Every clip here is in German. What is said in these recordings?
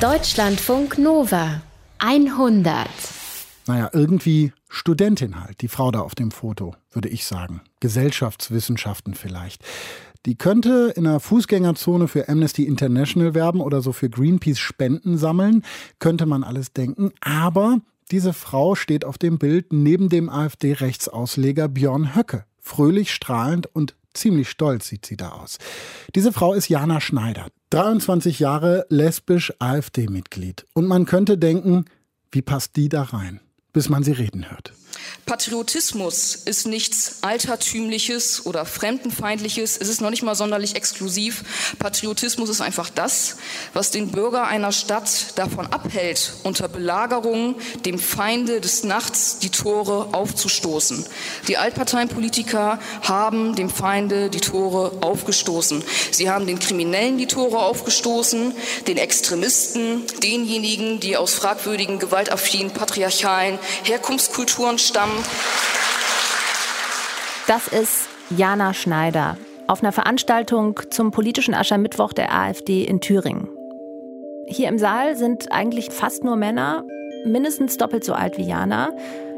Deutschlandfunk Nova 100. Naja, irgendwie Studentin halt, die Frau da auf dem Foto, würde ich sagen. Gesellschaftswissenschaften vielleicht. Die könnte in einer Fußgängerzone für Amnesty International werben oder so für Greenpeace Spenden sammeln, könnte man alles denken. Aber diese Frau steht auf dem Bild neben dem AfD-Rechtsausleger Björn Höcke. Fröhlich, strahlend und ziemlich stolz sieht sie da aus. Diese Frau ist Jana Schneider, 23 Jahre lesbisch AfD-Mitglied. Und man könnte denken, wie passt die da rein? Bis man sie reden hört. Patriotismus ist nichts Altertümliches oder Fremdenfeindliches. Es ist noch nicht mal sonderlich exklusiv. Patriotismus ist einfach das, was den Bürger einer Stadt davon abhält, unter Belagerung dem Feinde des Nachts die Tore aufzustoßen. Die Altparteienpolitiker haben dem Feinde die Tore aufgestoßen. Sie haben den Kriminellen die Tore aufgestoßen, den Extremisten, denjenigen, die aus fragwürdigen, gewaltaffinen, patriarchalen Herkunftskulturen stammen. Das ist Jana Schneider auf einer Veranstaltung zum politischen Aschermittwoch der AfD in Thüringen. Hier im Saal sind eigentlich fast nur Männer, mindestens doppelt so alt wie Jana,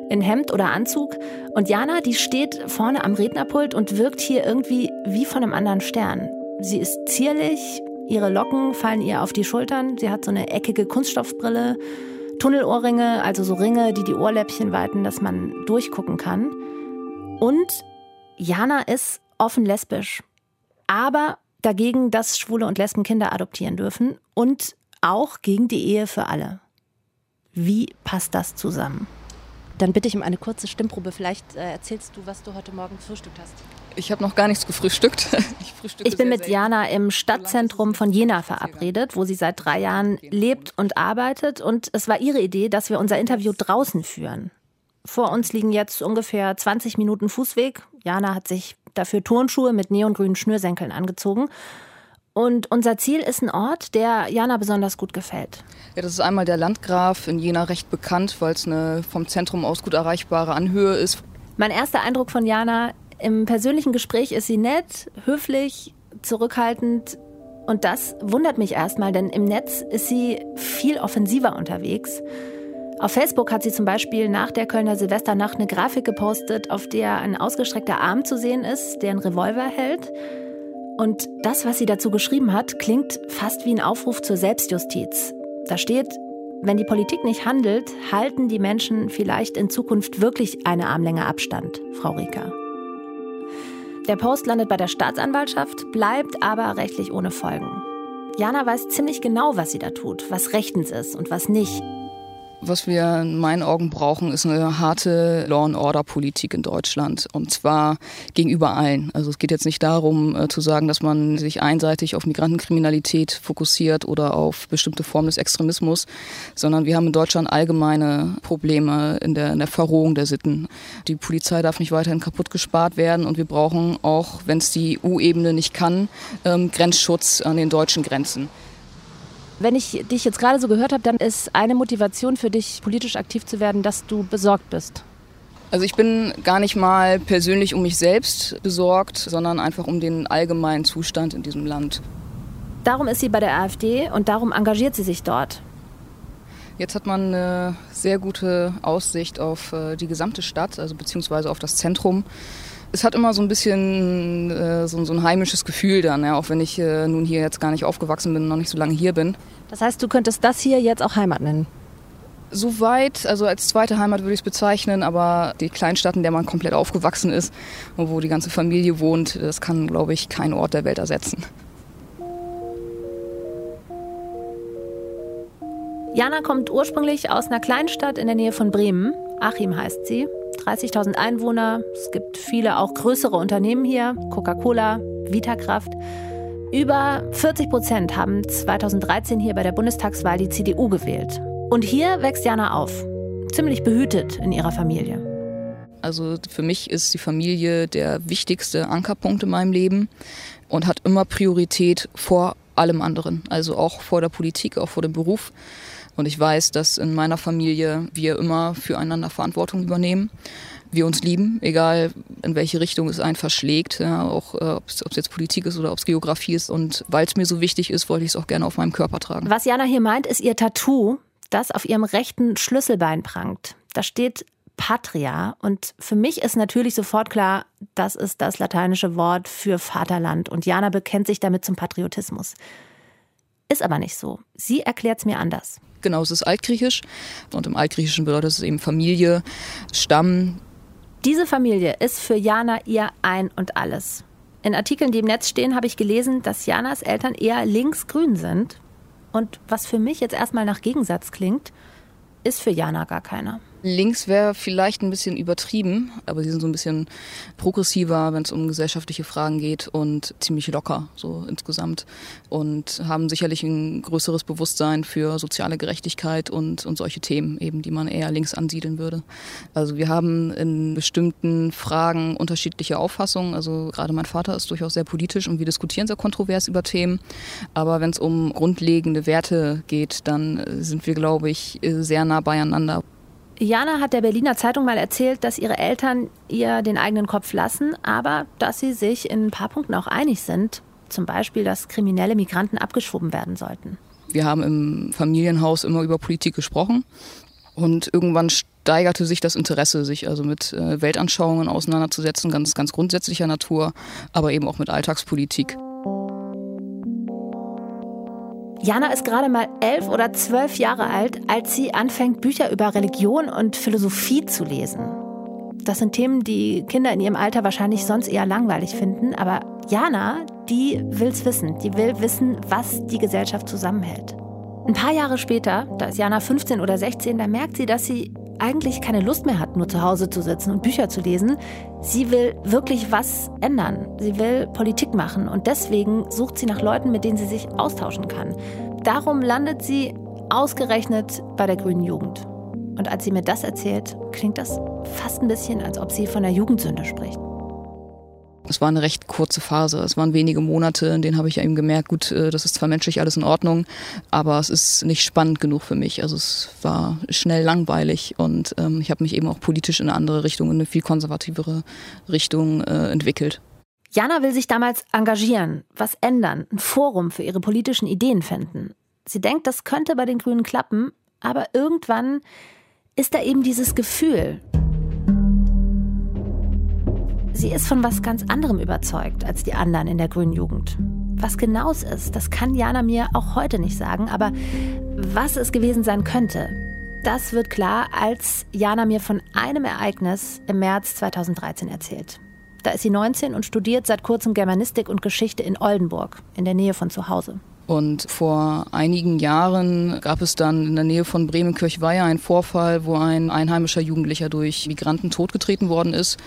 in Hemd oder Anzug. Und Jana, die steht vorne am Rednerpult und wirkt hier irgendwie wie von einem anderen Stern. Sie ist zierlich, ihre Locken fallen ihr auf die Schultern, sie hat so eine eckige Kunststoffbrille Tunnelohrringe, also so Ringe, die die Ohrläppchen weiten, dass man durchgucken kann. Und Jana ist offen lesbisch, aber dagegen, dass Schwule und Lesben Kinder adoptieren dürfen und auch gegen die Ehe für alle. Wie passt das zusammen? Dann bitte ich um eine kurze Stimmprobe. Vielleicht äh, erzählst du, was du heute Morgen gefrühstückt hast. Ich habe noch gar nichts gefrühstückt. Ich, ich bin mit Jana im Stadtzentrum von Jena verabredet, wo sie seit drei Jahren lebt und arbeitet. Und es war ihre Idee, dass wir unser Interview draußen führen. Vor uns liegen jetzt ungefähr 20 Minuten Fußweg. Jana hat sich dafür Turnschuhe mit neongrünen Schnürsenkeln angezogen. Und unser Ziel ist ein Ort, der Jana besonders gut gefällt. Ja, das ist einmal der Landgraf, in Jena recht bekannt, weil es eine vom Zentrum aus gut erreichbare Anhöhe ist. Mein erster Eindruck von Jana im persönlichen Gespräch ist sie nett, höflich, zurückhaltend. Und das wundert mich erstmal, denn im Netz ist sie viel offensiver unterwegs. Auf Facebook hat sie zum Beispiel nach der Kölner Silvesternacht eine Grafik gepostet, auf der ein ausgestreckter Arm zu sehen ist, der einen Revolver hält. Und das, was sie dazu geschrieben hat, klingt fast wie ein Aufruf zur Selbstjustiz. Da steht, wenn die Politik nicht handelt, halten die Menschen vielleicht in Zukunft wirklich eine Armlänge Abstand, Frau Reker. Der Post landet bei der Staatsanwaltschaft, bleibt aber rechtlich ohne Folgen. Jana weiß ziemlich genau, was sie da tut, was rechtens ist und was nicht. Was wir in meinen Augen brauchen, ist eine harte Law-and-Order-Politik in Deutschland. Und zwar gegenüber allen. Also es geht jetzt nicht darum äh, zu sagen, dass man sich einseitig auf Migrantenkriminalität fokussiert oder auf bestimmte Formen des Extremismus, sondern wir haben in Deutschland allgemeine Probleme in der, in der Verrohung der Sitten. Die Polizei darf nicht weiterhin kaputt gespart werden und wir brauchen auch, wenn es die EU-Ebene nicht kann, ähm, Grenzschutz an den deutschen Grenzen. Wenn ich dich jetzt gerade so gehört habe, dann ist eine Motivation für dich, politisch aktiv zu werden, dass du besorgt bist. Also ich bin gar nicht mal persönlich um mich selbst besorgt, sondern einfach um den allgemeinen Zustand in diesem Land. Darum ist sie bei der AfD und darum engagiert sie sich dort. Jetzt hat man eine sehr gute Aussicht auf äh, die gesamte Stadt, also beziehungsweise auf das Zentrum es hat immer so ein bisschen äh, so, so, ein heimisches Gefühl dann, ja, auch wenn ich äh, nun hier jetzt gar nicht aufgewachsen bin und noch nicht so lange hier bin. Das heißt, du könntest das hier jetzt auch Heimat nennen? Soweit, also als zweite Heimat würde ich es bezeichnen, aber die Kleinstadt, in der man komplett aufgewachsen ist und wo die ganze Familie wohnt, das kann, glaube ich, kein Ort der Welt ersetzen. Jana kommt ursprünglich aus einer Kleinstadt in der Nähe von Bremen. Achim heißt sie. 30.000 Einwohner. Es gibt viele auch größere Unternehmen hier, Coca-Cola, Vitakraft. Über 40 Prozent haben 2013 hier bei der Bundestagswahl die CDU gewählt. Und hier wächst Jana auf, ziemlich behütet in ihrer Familie. Also für mich ist die Familie der wichtigste Ankerpunkt in meinem Leben und hat immer Priorität vor allem anderen, also auch vor der Politik, auch vor dem Beruf. Und ich weiß, dass in meiner Familie wir immer füreinander Verantwortung übernehmen wir uns lieben, egal in welche Richtung es einen verschlägt, ja, auch äh, ob es jetzt Politik ist oder ob es Geografie ist. Und weil es mir so wichtig ist, wollte ich es auch gerne auf meinem Körper tragen. Was Jana hier meint, ist ihr Tattoo, das auf ihrem rechten Schlüsselbein prangt. Da steht Patria. Und für mich ist natürlich sofort klar, das ist das lateinische Wort für Vaterland. Und Jana bekennt sich damit zum Patriotismus. Ist aber nicht so. Sie erklärt es mir anders. Genau, es ist altgriechisch. Und im Altgriechischen bedeutet es eben Familie, Stamm, diese Familie ist für Jana ihr Ein und Alles. In Artikeln, die im Netz stehen, habe ich gelesen, dass Janas Eltern eher linksgrün sind. Und was für mich jetzt erstmal nach Gegensatz klingt, ist für Jana gar keiner. Links wäre vielleicht ein bisschen übertrieben, aber sie sind so ein bisschen progressiver, wenn es um gesellschaftliche Fragen geht und ziemlich locker so insgesamt und haben sicherlich ein größeres Bewusstsein für soziale Gerechtigkeit und, und solche Themen eben, die man eher links ansiedeln würde. Also wir haben in bestimmten Fragen unterschiedliche Auffassungen. Also gerade mein Vater ist durchaus sehr politisch und wir diskutieren sehr kontrovers über Themen. Aber wenn es um grundlegende Werte geht, dann sind wir, glaube ich, sehr nah beieinander. Jana hat der Berliner Zeitung mal erzählt, dass ihre Eltern ihr den eigenen Kopf lassen, aber dass sie sich in ein paar Punkten auch einig sind. Zum Beispiel, dass kriminelle Migranten abgeschoben werden sollten. Wir haben im Familienhaus immer über Politik gesprochen und irgendwann steigerte sich das Interesse, sich also mit äh, Weltanschauungen auseinanderzusetzen, ganz, ganz grundsätzlicher Natur, aber eben auch mit Alltagspolitik. Jana ist gerade mal elf oder zwölf Jahre alt, als sie anfängt, Bücher über Religion und Philosophie zu lesen. Das sind Themen, die Kinder in ihrem Alter wahrscheinlich sonst eher langweilig finden, aber Jana, die will's wissen. Die will wissen, was die Gesellschaft zusammenhält. Ein paar Jahre später, da ist Jana 15 oder 16, da merkt sie, dass sie eigentlich keine Lust mehr hat, nur zu Hause zu sitzen und Bücher zu lesen. Sie will wirklich was ändern. Sie will Politik machen und deswegen sucht sie nach Leuten, mit denen sie sich austauschen kann. Darum landet sie ausgerechnet bei der Grünen Jugend. Und als sie mir das erzählt, klingt das fast ein bisschen, als ob sie von der Jugendsünde spricht. Es war eine recht kurze Phase. Es waren wenige Monate, in denen habe ich eben gemerkt, gut, äh, das ist zwar menschlich alles in Ordnung, aber es ist nicht spannend genug für mich. Also es war schnell langweilig und ähm, ich habe mich eben auch politisch in eine andere Richtung, in eine viel konservativere Richtung äh, entwickelt. Jana will sich damals engagieren, was ändern, ein Forum für ihre politischen Ideen finden. Sie denkt, das könnte bei den Grünen klappen, aber irgendwann ist da eben dieses Gefühl, Sie ist von was ganz anderem überzeugt als die anderen in der grünen Jugend. Was genau es ist, das kann Jana mir auch heute nicht sagen, aber was es gewesen sein könnte, das wird klar, als Jana mir von einem Ereignis im März 2013 erzählt. Da ist sie 19 und studiert seit kurzem Germanistik und Geschichte in Oldenburg, in der Nähe von zu Hause. Und vor einigen Jahren gab es dann in der Nähe von Bremen-Kirchweiher einen Vorfall, wo ein einheimischer Jugendlicher durch Migranten totgetreten worden ist.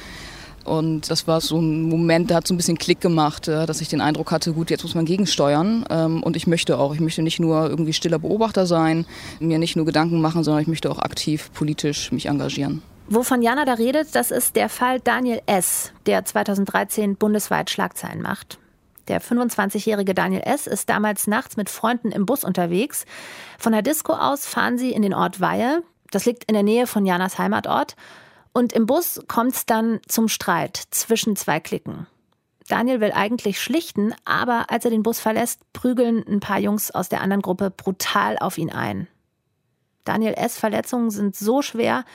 Und das war so ein Moment, der hat so ein bisschen Klick gemacht, dass ich den Eindruck hatte, gut, jetzt muss man gegensteuern. Ähm, und ich möchte auch, ich möchte nicht nur irgendwie stiller Beobachter sein, mir nicht nur Gedanken machen, sondern ich möchte auch aktiv politisch mich engagieren. Wovon Jana da redet, das ist der Fall Daniel S., der 2013 bundesweit Schlagzeilen macht. Der 25-jährige Daniel S. ist damals nachts mit Freunden im Bus unterwegs. Von der Disco aus fahren sie in den Ort Weihe. Das liegt in der Nähe von Janas Heimatort. Und im Bus kommt es dann zum Streit zwischen zwei Klicken. Daniel will eigentlich schlichten, aber als er den Bus verlässt, prügeln ein paar Jungs aus der anderen Gruppe brutal auf ihn ein. Daniel S. Verletzungen sind so schwer,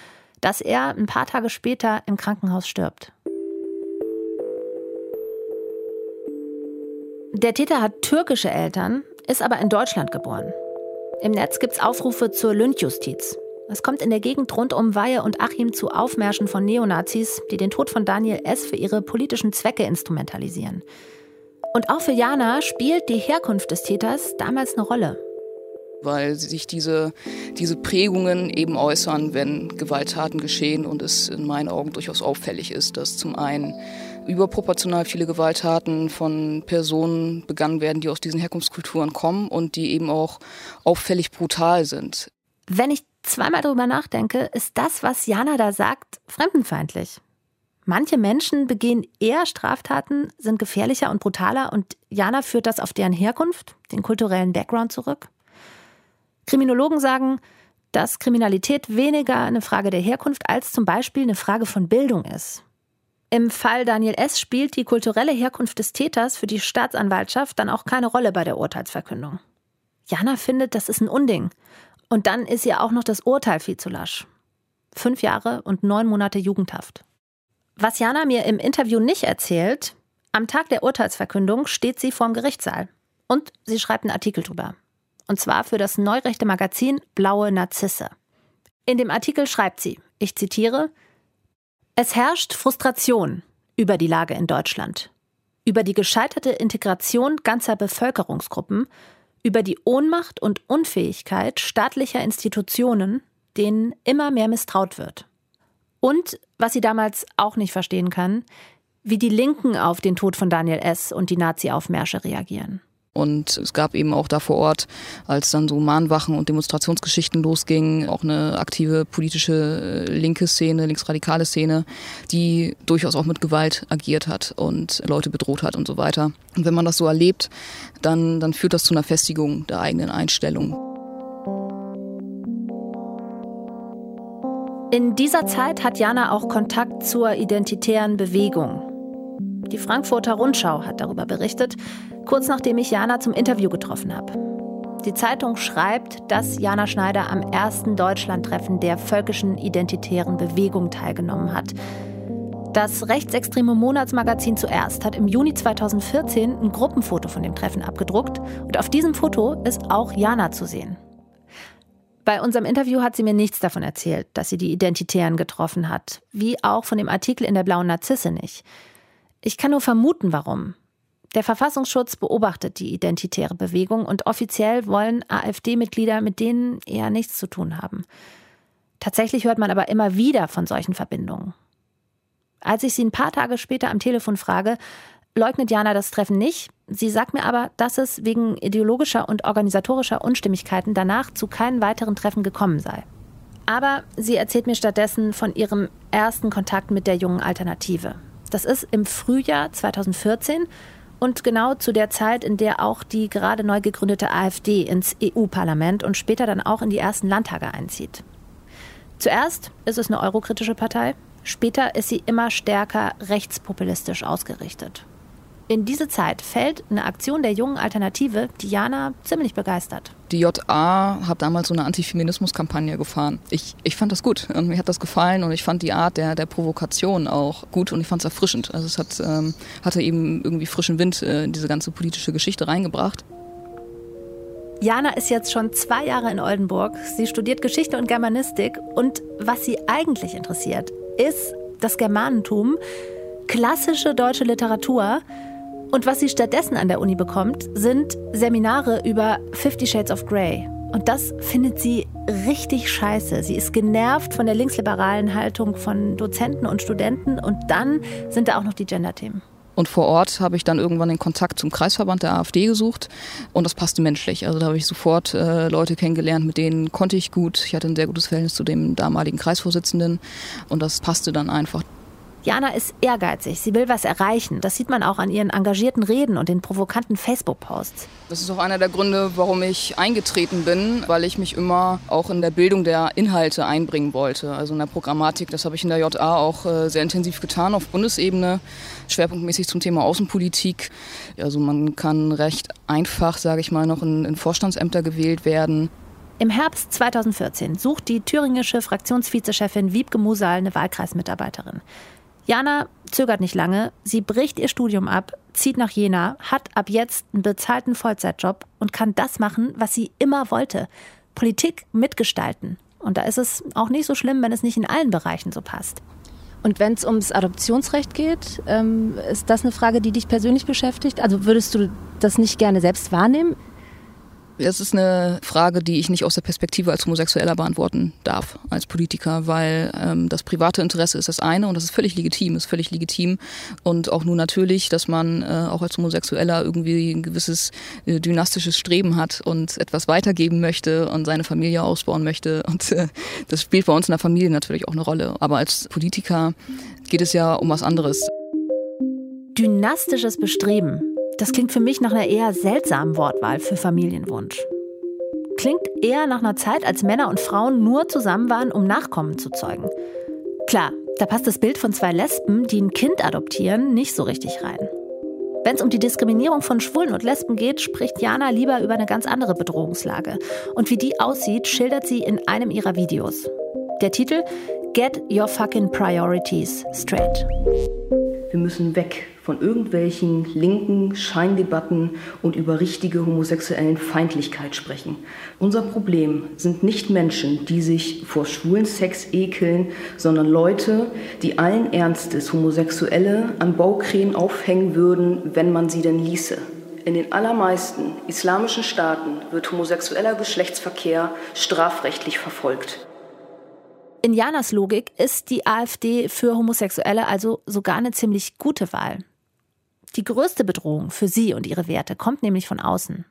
dass er ein paar Tage später im Krankenhaus stirbt. Der Täter hat türkische Eltern, ist aber in Deutschland geboren. Im Netz gibt es Aufrufe zur Lynchjustiz. Es kommt in der Gegend rund um Weihe und Achim zu Aufmärschen von Neonazis, die den Tod von Daniel S. für ihre politischen Zwecke instrumentalisieren. Und auch für Jana spielt die Herkunft des Täters damals eine Rolle. Weil sich diese, diese Prägungen eben äußern, wenn Gewalttaten geschehen und es in meinen Augen durchaus auffällig ist, dass zum einen überproportional viele Gewalttaten von Personen begangen werden, die aus diesen Herkunftskulturen kommen und die eben auch auffällig brutal sind. Wenn ich zweimal darüber nachdenke, ist das, was Jana da sagt, fremdenfeindlich. Manche Menschen begehen eher Straftaten, sind gefährlicher und brutaler und Jana führt das auf deren Herkunft, den kulturellen Background zurück. Kriminologen sagen, dass Kriminalität weniger eine Frage der Herkunft als zum Beispiel eine Frage von Bildung ist. Im Fall Daniel S. spielt die kulturelle Herkunft des Täters für die Staatsanwaltschaft dann auch keine Rolle bei der Urteilsverkündung. Jana findet, das ist ein Unding. Und dann ist ihr auch noch das Urteil viel zu lasch. Fünf Jahre und neun Monate Jugendhaft. Was Jana mir im Interview nicht erzählt, am Tag der Urteilsverkündung steht sie vorm Gerichtssaal. Und sie schreibt einen Artikel drüber. Und zwar für das neurechte Magazin Blaue Narzisse. In dem Artikel schreibt sie, ich zitiere, es herrscht Frustration über die Lage in Deutschland, über die gescheiterte Integration ganzer Bevölkerungsgruppen, über die Ohnmacht und Unfähigkeit staatlicher Institutionen, denen immer mehr misstraut wird. Und, was sie damals auch nicht verstehen kann, wie die Linken auf den Tod von Daniel S. und die Nazi-Aufmärsche reagieren. Und es gab eben auch da vor Ort, als dann so Mahnwachen und Demonstrationsgeschichten losgingen, auch eine aktive politische äh, linke Szene, linksradikale Szene, die durchaus auch mit Gewalt agiert hat und Leute bedroht hat und so weiter. Und wenn man das so erlebt, dann, dann führt das zu einer Festigung der eigenen Einstellung. In dieser Zeit hat Jana auch Kontakt zur identitären Bewegung. Die Frankfurter Rundschau hat darüber berichtet, kurz nachdem ich Jana zum Interview getroffen habe. Die Zeitung schreibt, dass Jana Schneider am ersten Deutschlandtreffen der völkischen identitären Bewegung teilgenommen hat. Das rechtsextreme Monatsmagazin zuerst hat im Juni 2014 ein Gruppenfoto von dem Treffen abgedruckt und auf diesem Foto ist auch Jana zu sehen. Bei unserem Interview hat sie mir nichts davon erzählt, dass sie die Identitären getroffen hat, wie auch von dem Artikel in der Blauen Narzisse nicht. Ich kann nur vermuten, warum. Der Verfassungsschutz beobachtet die identitäre Bewegung und offiziell wollen AfD-Mitglieder mit denen eher nichts zu tun haben. Tatsächlich hört man aber immer wieder von solchen Verbindungen. Als ich sie ein paar Tage später am Telefon frage, leugnet Jana das Treffen nicht. Sie sagt mir aber, dass es wegen ideologischer und organisatorischer Unstimmigkeiten danach zu keinen weiteren Treffen gekommen sei. Aber sie erzählt mir stattdessen von ihrem ersten Kontakt mit der jungen Alternative, das ist im Frühjahr 2014 und genau zu der Zeit, in der auch die gerade neu gegründete AfD ins EU-Parlament und später dann auch in die ersten Landtage einzieht. Zuerst ist es eine eurokritische Partei, später ist sie immer stärker rechtspopulistisch ausgerichtet. In diese Zeit fällt eine Aktion der jungen Alternative Diana ziemlich begeistert. Die JA hat damals so eine Antifeminismus-Kampagne gefahren. Ich, ich fand das gut und mir hat das gefallen und ich fand die Art der, der Provokation auch gut und ich fand es erfrischend. Also es hat, ähm, hatte eben irgendwie frischen Wind äh, in diese ganze politische Geschichte reingebracht. Jana ist jetzt schon zwei Jahre in Oldenburg. Sie studiert Geschichte und Germanistik und was sie eigentlich interessiert, ist das Germanentum, klassische deutsche Literatur und was sie stattdessen an der Uni bekommt, sind Seminare über Fifty Shades of Grey. Und das findet sie richtig scheiße. Sie ist genervt von der linksliberalen Haltung von Dozenten und Studenten und dann sind da auch noch die Gender-Themen. Und vor Ort habe ich dann irgendwann den Kontakt zum Kreisverband der AfD gesucht und das passte menschlich. Also da habe ich sofort äh, Leute kennengelernt, mit denen konnte ich gut. Ich hatte ein sehr gutes Verhältnis zu dem damaligen Kreisvorsitzenden und das passte dann einfach. Jana ist ehrgeizig, sie will was erreichen. Das sieht man auch an ihren engagierten Reden und den provokanten Facebook-Posts. Das ist auch einer der Gründe, warum ich eingetreten bin, weil ich mich immer auch in der Bildung der Inhalte einbringen wollte. Also in der Programmatik, das habe ich in der JA auch äh, sehr intensiv getan auf Bundesebene, schwerpunktmäßig zum Thema Außenpolitik. Also man kann recht einfach, sage ich mal, noch in, in Vorstandsämter gewählt werden. Im Herbst 2014 sucht die thüringische Fraktionsvizechefin Wiebke Musal eine Wahlkreismitarbeiterin. Jana zögert nicht lange. Sie bricht ihr Studium ab, zieht nach Jena, hat ab jetzt einen bezahlten Vollzeitjob und kann das machen, was sie immer wollte. Politik mitgestalten. Und da ist es auch nicht so schlimm, wenn es nicht in allen Bereichen so passt. Und wenn es ums Adoptionsrecht geht, ähm, ist das eine Frage, die dich persönlich beschäftigt? Also würdest du das nicht gerne selbst wahrnehmen? Das ist eine Frage, die ich nicht aus der Perspektive als Homosexueller beantworten darf, als Politiker, weil ähm, das private Interesse ist das eine und das ist völlig legitim, ist völlig legitim und auch nur natürlich, dass man äh, auch als Homosexueller irgendwie ein gewisses äh, dynastisches Streben hat und etwas weitergeben möchte und seine Familie ausbauen möchte und äh, das spielt bei uns in der Familie natürlich auch eine Rolle. Aber als Politiker geht es ja um was anderes. Dynastisches Bestreben das klingt für mich nach einer eher seltsamen Wortwahl für Familienwunsch. Klingt eher nach einer Zeit, als Männer und Frauen nur zusammen waren, um Nachkommen zu zeugen. Klar, da passt das Bild von zwei Lesben, die ein Kind adoptieren, nicht so richtig rein. Wenn es um die Diskriminierung von Schwulen und Lesben geht, spricht Jana lieber über eine ganz andere Bedrohungslage. Und wie die aussieht, schildert sie in einem ihrer Videos. Der Titel Get Your Fucking Priorities Straight. Wir müssen weg von irgendwelchen linken Scheindebatten und über richtige homosexuellen Feindlichkeit sprechen. Unser Problem sind nicht Menschen, die sich vor schwulen Sex ekeln, sondern Leute, die allen Ernstes Homosexuelle an Baukränen aufhängen würden, wenn man sie denn ließe. In den allermeisten islamischen Staaten wird homosexueller Geschlechtsverkehr strafrechtlich verfolgt. In Janas Logik ist die AfD für Homosexuelle also sogar eine ziemlich gute Wahl. Die größte Bedrohung für sie und ihre Werte kommt nämlich von außen,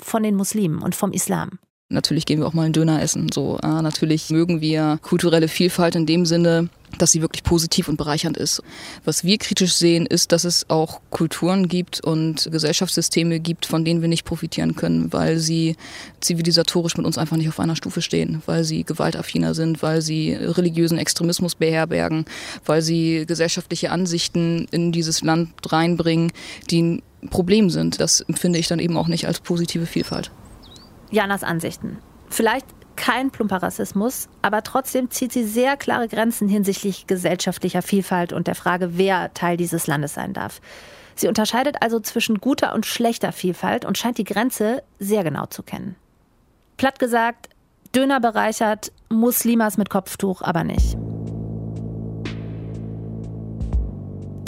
von den Muslimen und vom Islam. Natürlich gehen wir auch mal einen Döner essen. So, äh, natürlich mögen wir kulturelle Vielfalt in dem Sinne, dass sie wirklich positiv und bereichernd ist. Was wir kritisch sehen, ist, dass es auch Kulturen gibt und Gesellschaftssysteme gibt, von denen wir nicht profitieren können, weil sie zivilisatorisch mit uns einfach nicht auf einer Stufe stehen, weil sie gewaltaffiner sind, weil sie religiösen Extremismus beherbergen, weil sie gesellschaftliche Ansichten in dieses Land reinbringen, die ein Problem sind. Das empfinde ich dann eben auch nicht als positive Vielfalt. Janas Ansichten. Vielleicht kein plumper Rassismus, aber trotzdem zieht sie sehr klare Grenzen hinsichtlich gesellschaftlicher Vielfalt und der Frage, wer Teil dieses Landes sein darf. Sie unterscheidet also zwischen guter und schlechter Vielfalt und scheint die Grenze sehr genau zu kennen. Platt gesagt, Döner bereichert, Muslimas mit Kopftuch aber nicht.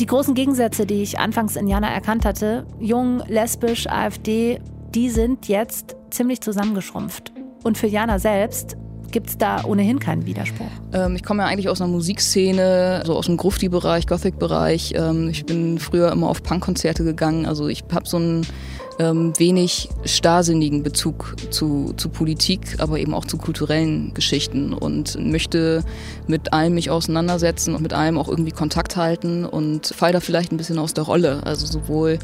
Die großen Gegensätze, die ich anfangs in Jana erkannt hatte, jung, lesbisch, AfD, die sind jetzt ziemlich zusammengeschrumpft. Und für Jana selbst gibt es da ohnehin keinen Widerspruch. Ähm, ich komme ja eigentlich aus einer Musikszene, so aus dem Grufti-Bereich, Gothic-Bereich. Ähm, ich bin früher immer auf Punkkonzerte gegangen. Also ich habe so ein ähm, wenig starrsinnigen Bezug zu, zu Politik, aber eben auch zu kulturellen Geschichten und möchte mit allem mich auseinandersetzen und mit allem auch irgendwie Kontakt halten und fall da vielleicht ein bisschen aus der Rolle, also sowohl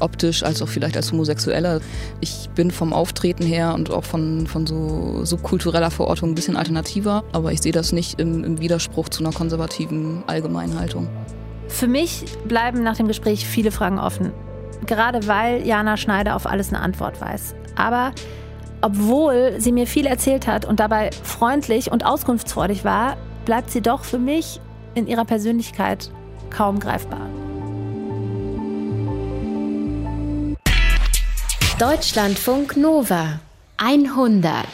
optisch als auch vielleicht als Homosexueller. Ich bin vom Auftreten her und auch von, von so subkultureller Verortung ein bisschen alternativer, aber ich sehe das nicht im, im Widerspruch zu einer konservativen Allgemeinhaltung. Für mich bleiben nach dem Gespräch viele Fragen offen gerade weil Jana Schneider auf alles eine Antwort weiß. Aber obwohl sie mir viel erzählt hat und dabei freundlich und auskunftsfreudig war, bleibt sie doch für mich in ihrer Persönlichkeit kaum greifbar. Deutschlandfunk Nova 100